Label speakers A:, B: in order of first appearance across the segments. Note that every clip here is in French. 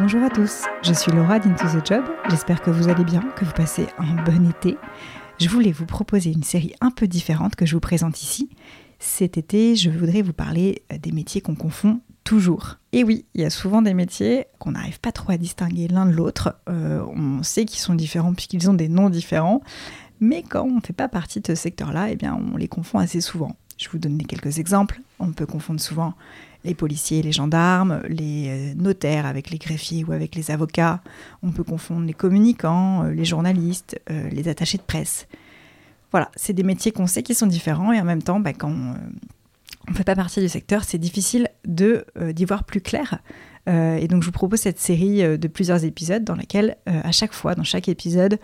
A: Bonjour à tous, je suis Laura d'Into the Job. J'espère que vous allez bien, que vous passez un bon été. Je voulais vous proposer une série un peu différente que je vous présente ici. Cet été, je voudrais vous parler des métiers qu'on confond toujours. Et oui, il y a souvent des métiers qu'on n'arrive pas trop à distinguer l'un de l'autre. Euh, on sait qu'ils sont différents puisqu'ils ont des noms différents. Mais quand on ne fait pas partie de ce secteur-là, eh bien, on les confond assez souvent. Je vous donne quelques exemples. On peut confondre souvent les policiers les gendarmes, les euh, notaires avec les greffiers ou avec les avocats. On peut confondre les communicants, euh, les journalistes, euh, les attachés de presse. Voilà, c'est des métiers qu'on sait qui sont différents et en même temps, bah, quand on ne fait pas partie du secteur, c'est difficile de d'y voir plus clair. et donc je vous propose cette série de plusieurs épisodes dans laquelle, à chaque fois, dans chaque épisode,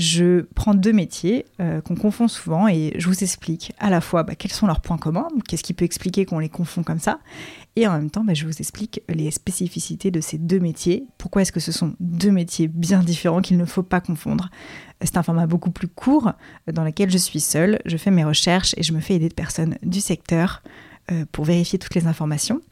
A: je prends deux métiers euh, qu'on confond souvent et je vous explique à la fois bah, quels sont leurs points communs, qu'est-ce qui peut expliquer qu'on les confond comme ça, et en même temps bah, je vous explique les spécificités de ces deux métiers, pourquoi est-ce que ce sont deux métiers bien différents qu'il ne faut pas confondre. C'est un format beaucoup plus court euh, dans lequel je suis seule, je fais mes recherches et je me fais aider de personnes du secteur euh, pour vérifier toutes les informations.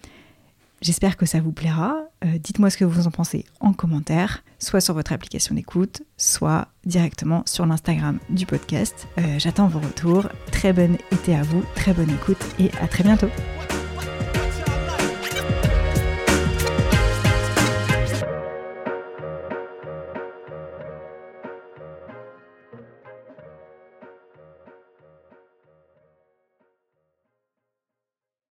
A: J'espère que ça vous plaira. Dites-moi ce que vous en pensez en commentaire, soit sur votre application d'écoute, soit directement sur l'Instagram du podcast. Euh, j'attends vos retours. Très bonne été à vous, très bonne écoute et à très bientôt.